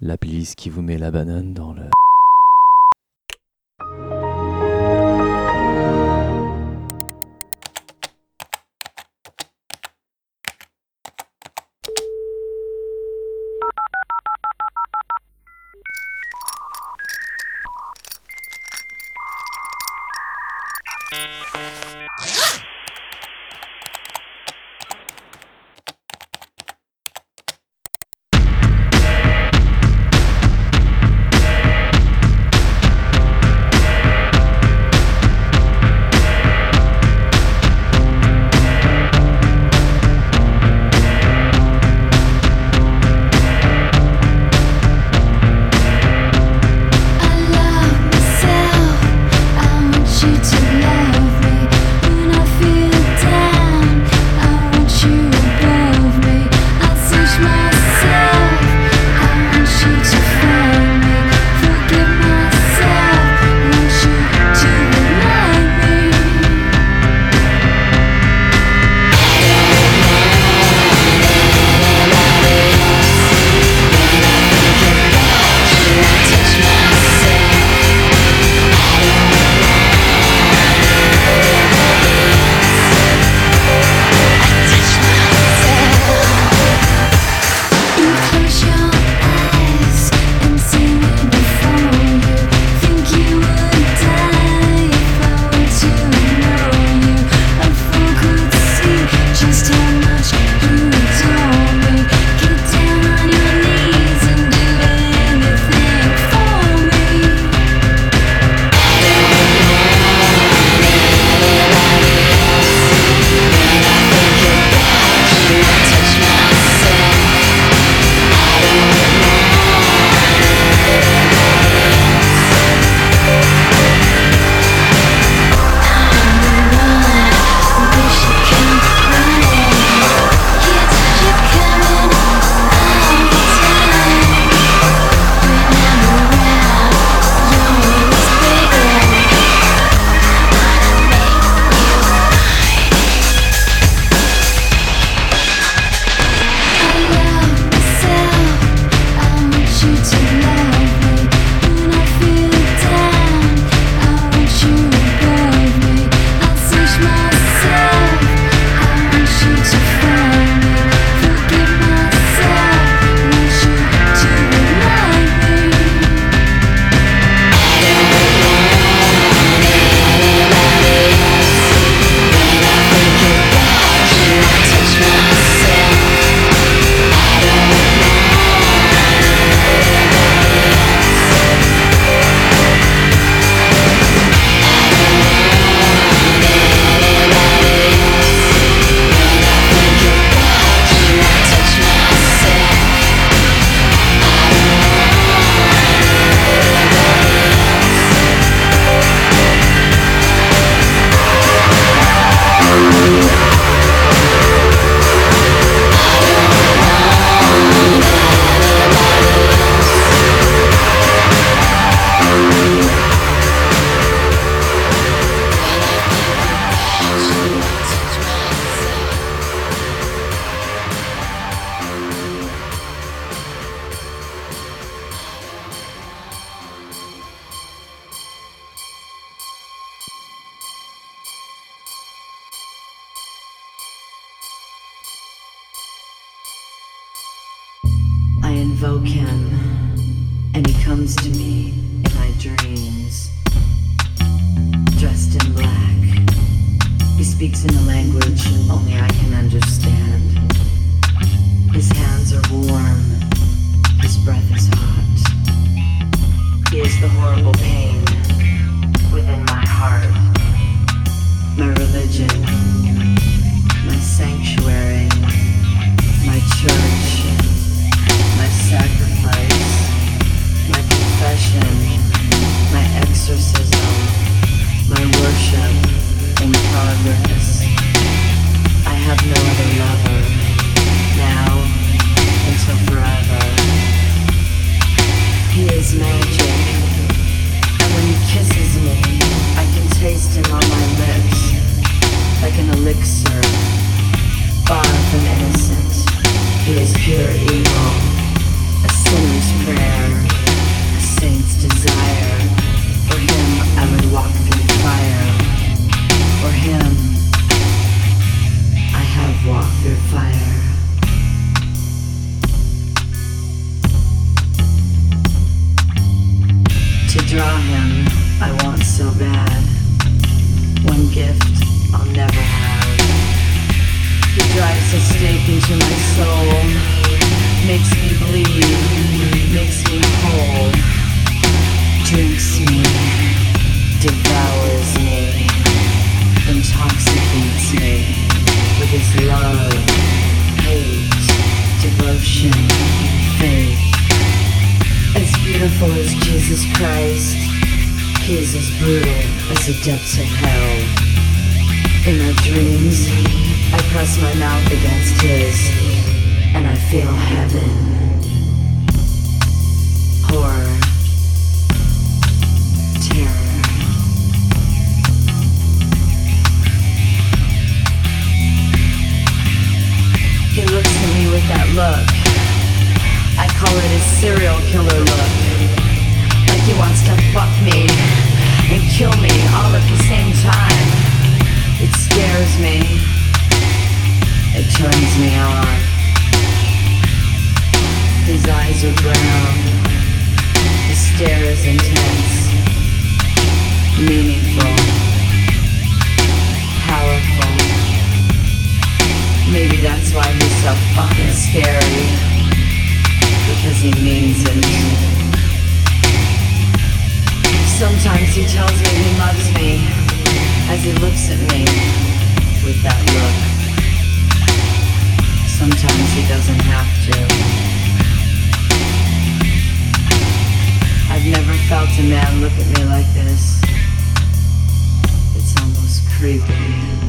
la police qui vous met la banane dans le... He is pure look. I call it a serial killer look. Like he wants to fuck me and kill me all at the same time. It scares me. It turns me on. His eyes are brown. His stare is intense. Meaningful. Maybe that's why he's so fucking scary. Because he means it. Sometimes he tells me he loves me as he looks at me with that look. Sometimes he doesn't have to. I've never felt a man look at me like this. It's almost creepy.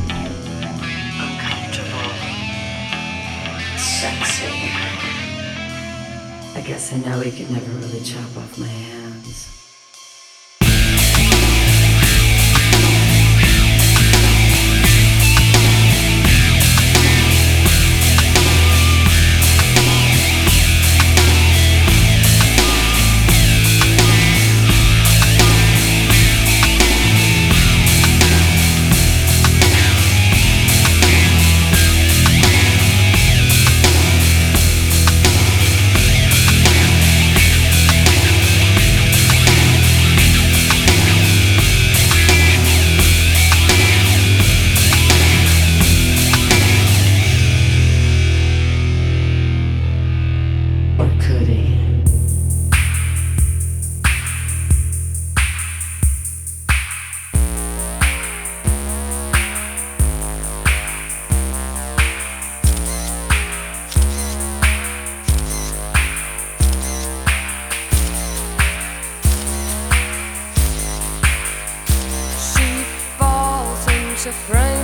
guess I know he could never really chop off my hands. Friends.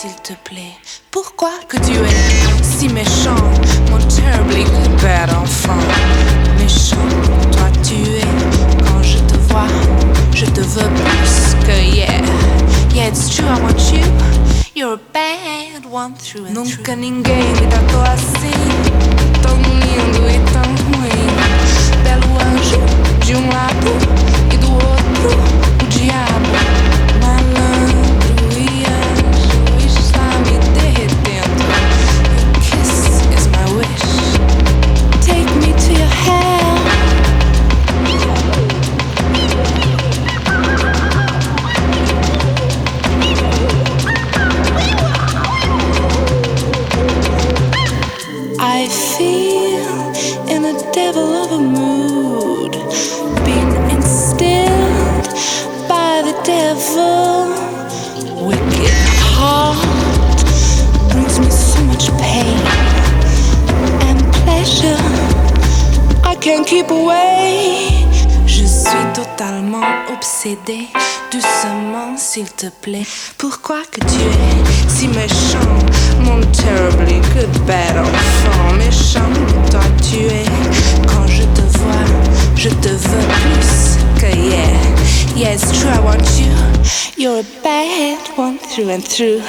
S'il te plaît. Pourquoi que tu es si méchant, mon terribly good bad enfant? Méchant, toi tu es. Quand je te vois, je te veux plus que yeah. Yeah, it's true, I want you. You're a bad one through and Nunca ninguém me tratou assim. Tão lindo e tão ruim. Belo anjo de um lado e do outro o diabo. Being instilled by the devil. Wicked heart brings me so much pain and pleasure. I can't keep away. Je suis totalement obsédée. Doucement, s'il te plaît. Pourquoi que tu es si méchant, mon terribly good bad enfant? Méchant? Toi tu es. Je te veux plus que yeah. Yeah, it's true, I want you. You're a bad one through and through.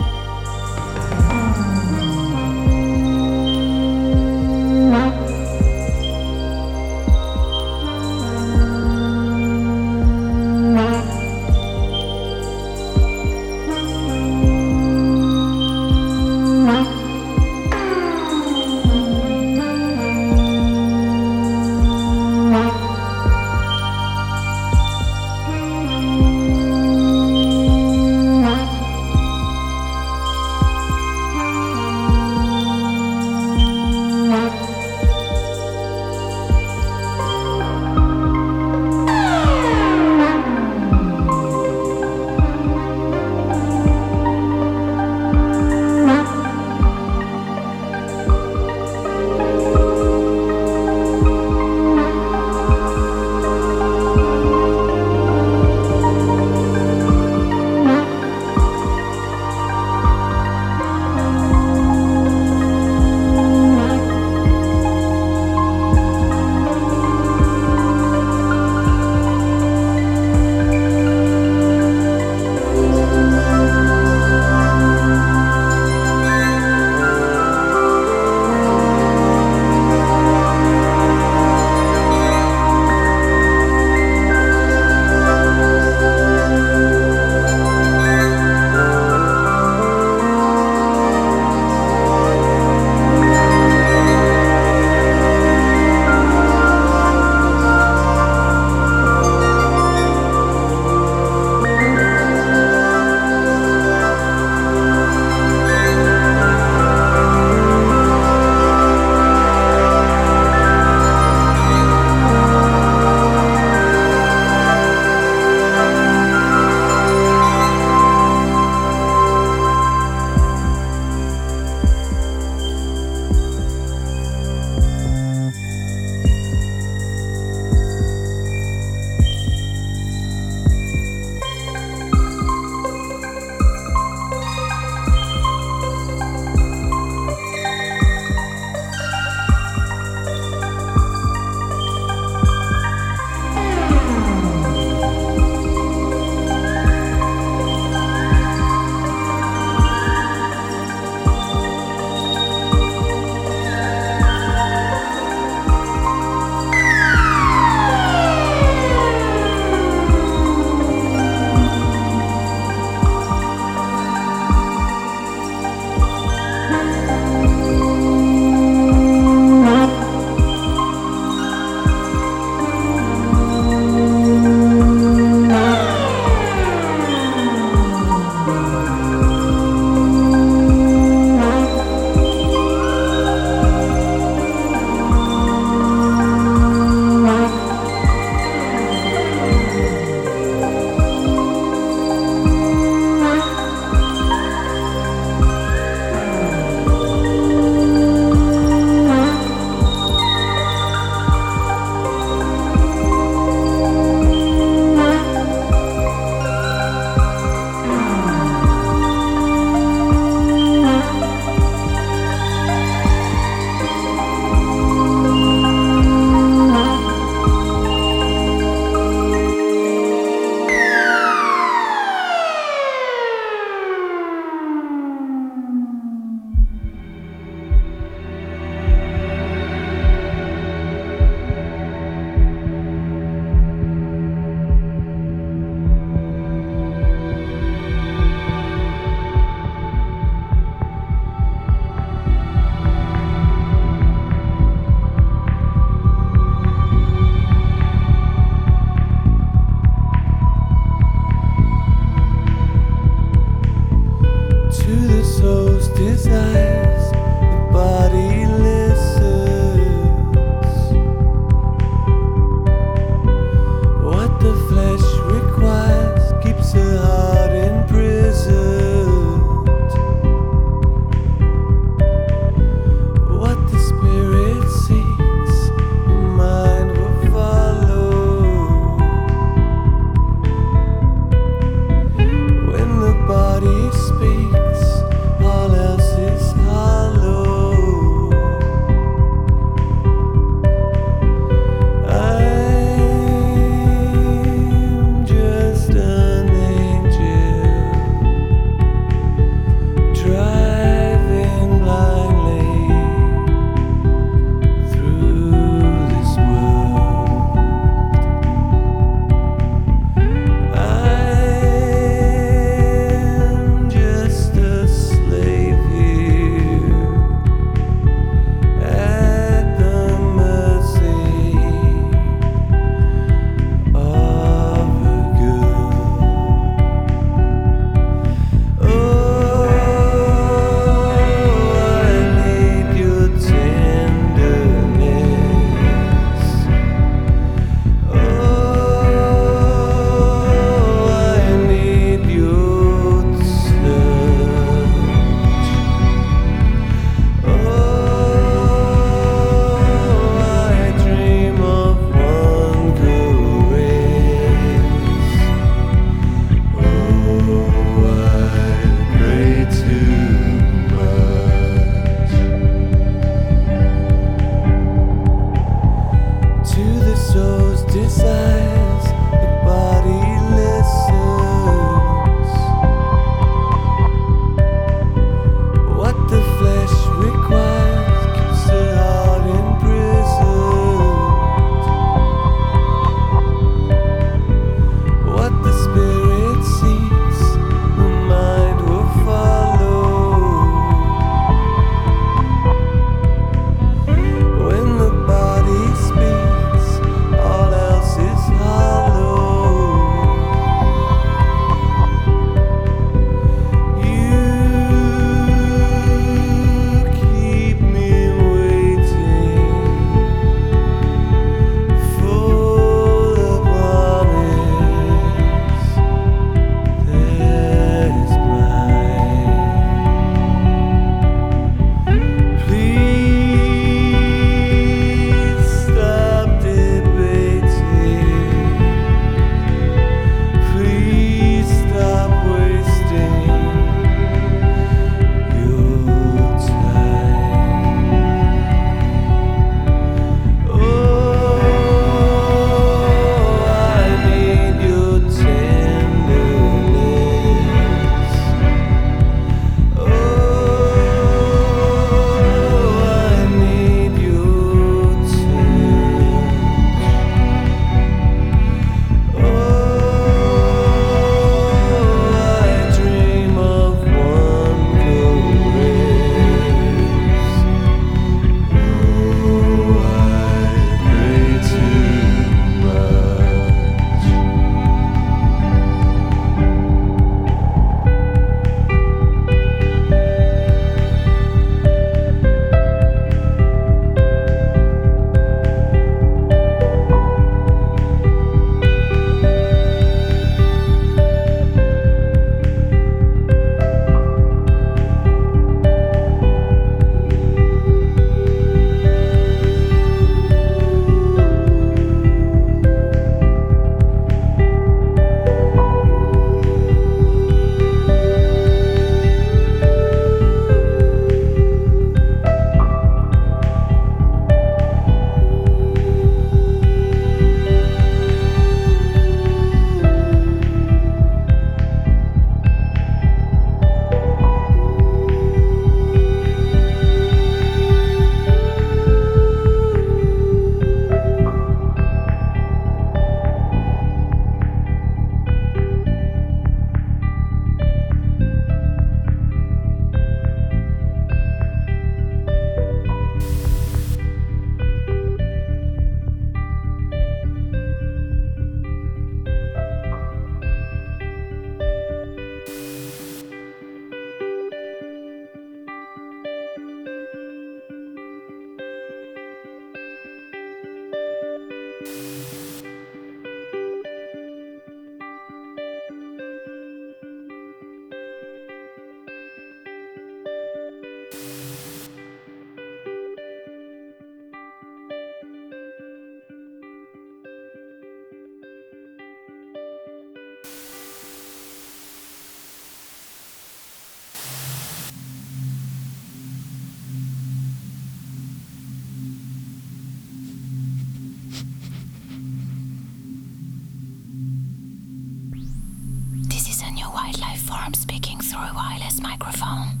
Wildlife form speaking through a wireless microphone.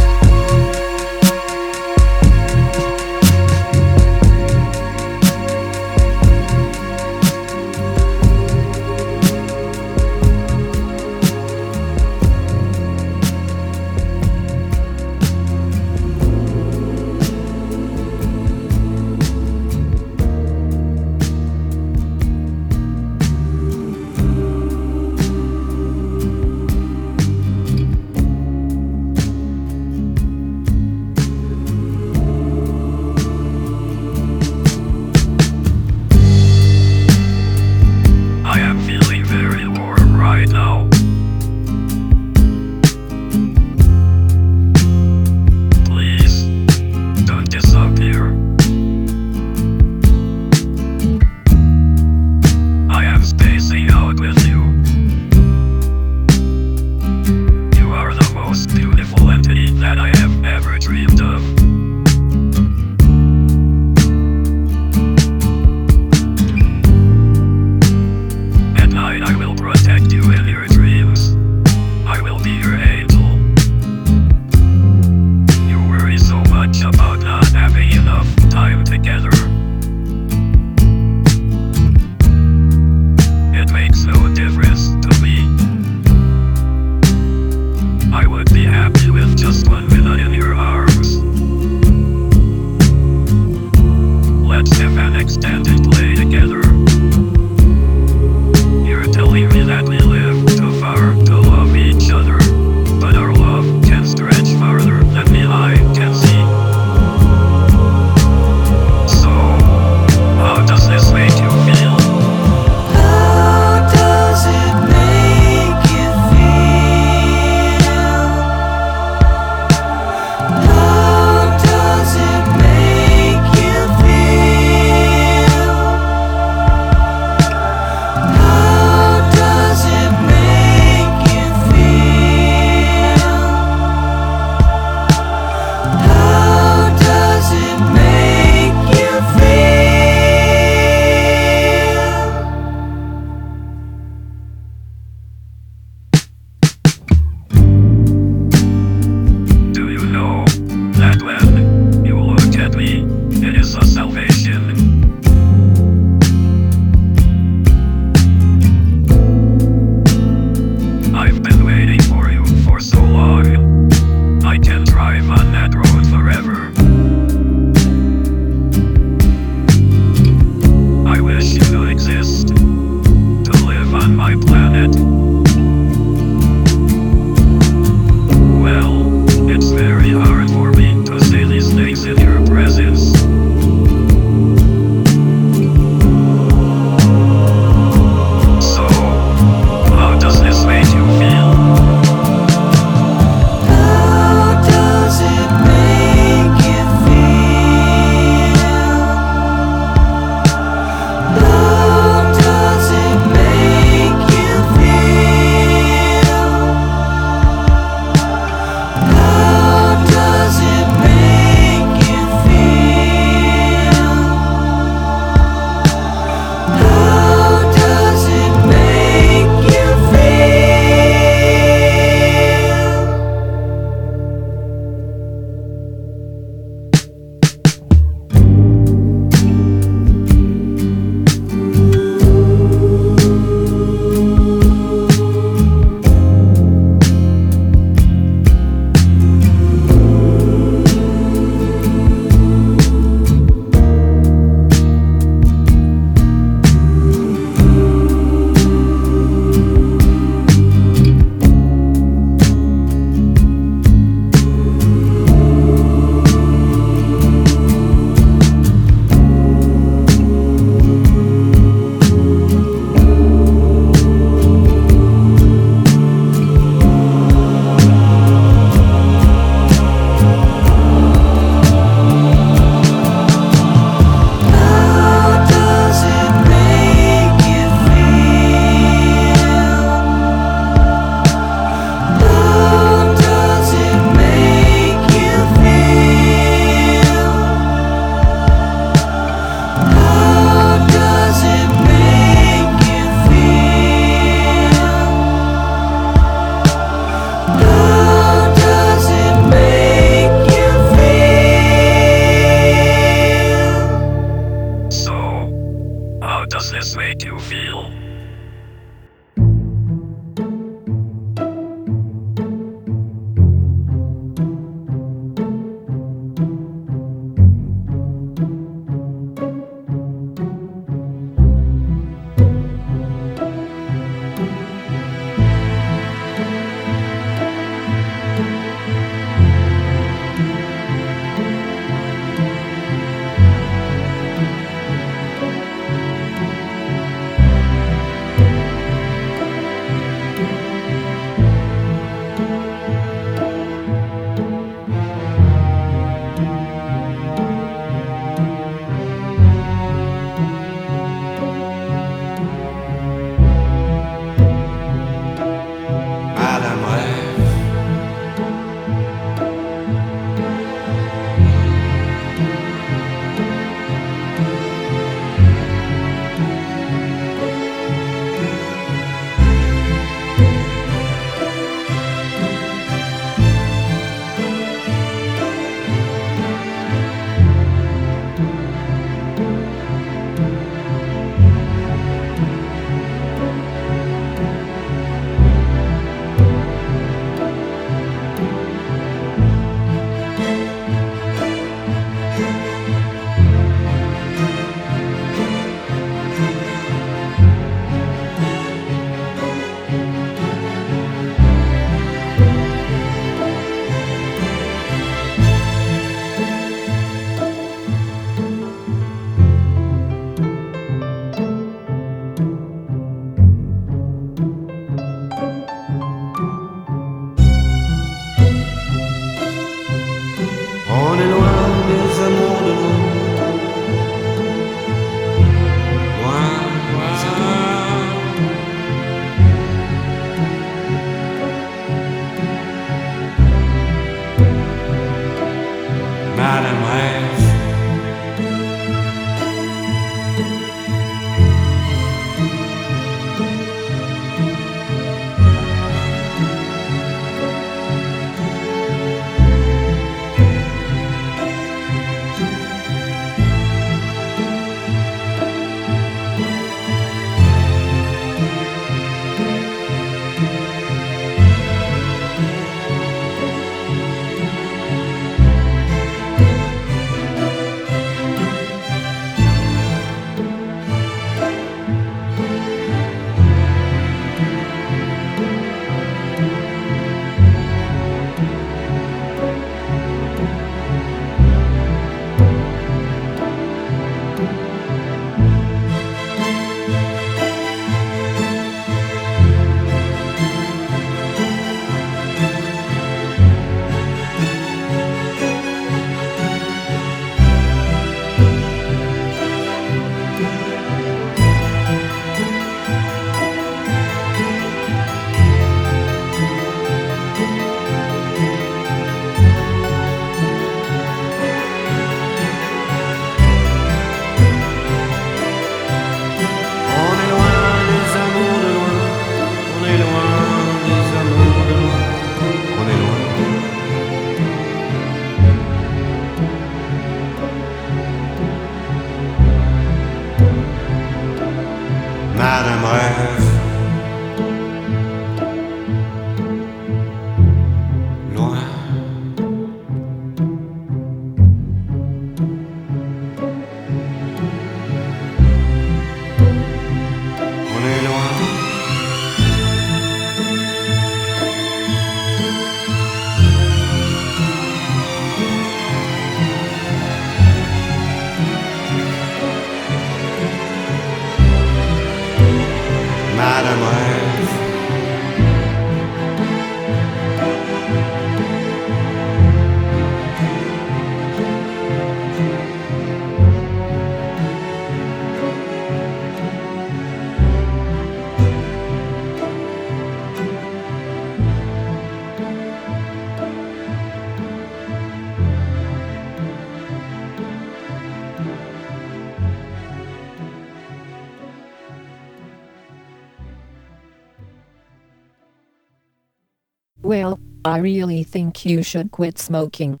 I really think you should quit smoking.